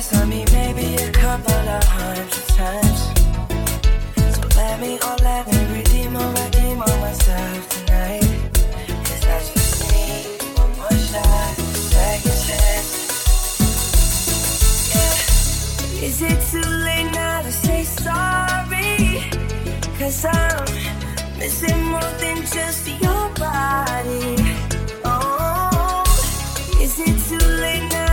twice, I mean maybe a couple of hundred times. So let me, oh let me redeem or redeem on myself tonight. Cause I just me, one more shot, second chance. Yeah. Is it too late now to say sorry? Cause I'm missing more than just your body. Oh, is it too late now?